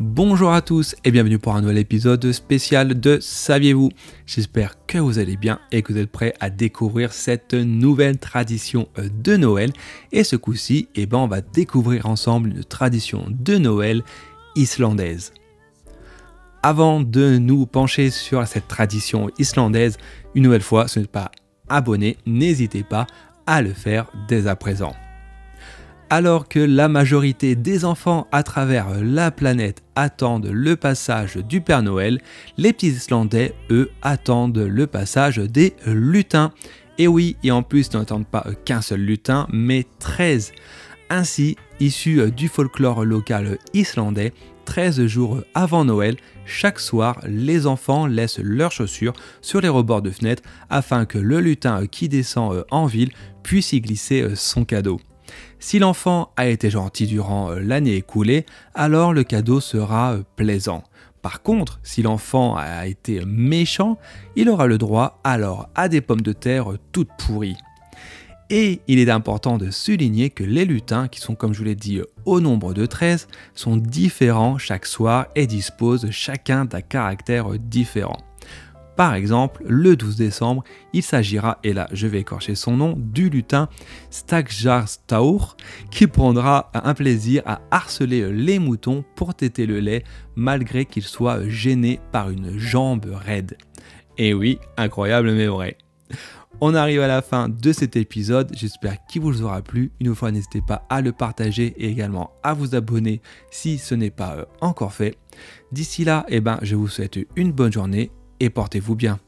Bonjour à tous et bienvenue pour un nouvel épisode spécial de Saviez-vous? J'espère que vous allez bien et que vous êtes prêts à découvrir cette nouvelle tradition de Noël. Et ce coup-ci, eh ben, on va découvrir ensemble une tradition de Noël islandaise. Avant de nous pencher sur cette tradition islandaise, une nouvelle fois, ce n'est pas abonné, n'hésitez pas à le faire dès à présent. Alors que la majorité des enfants à travers la planète attendent le passage du Père Noël, les petits Islandais, eux, attendent le passage des lutins. Et oui, et en plus, ils n'attendent pas qu'un seul lutin, mais 13. Ainsi, issus du folklore local islandais, 13 jours avant Noël, chaque soir, les enfants laissent leurs chaussures sur les rebords de fenêtres afin que le lutin qui descend en ville puisse y glisser son cadeau. Si l'enfant a été gentil durant euh, l'année écoulée, alors le cadeau sera euh, plaisant. Par contre, si l'enfant a été méchant, il aura le droit alors à des pommes de terre euh, toutes pourries. Et il est important de souligner que les lutins, qui sont comme je vous l'ai dit au nombre de 13, sont différents chaque soir et disposent chacun d'un caractère différent. Par exemple, le 12 décembre, il s'agira, et là je vais écorcher son nom, du lutin Stakjarstaur, qui prendra un plaisir à harceler les moutons pour téter le lait malgré qu'il soit gêné par une jambe raide. Et oui, incroyable mais vrai. On arrive à la fin de cet épisode, j'espère qu'il vous aura plu. Une fois, n'hésitez pas à le partager et également à vous abonner si ce n'est pas euh, encore fait. D'ici là, eh ben, je vous souhaite une bonne journée et portez-vous bien.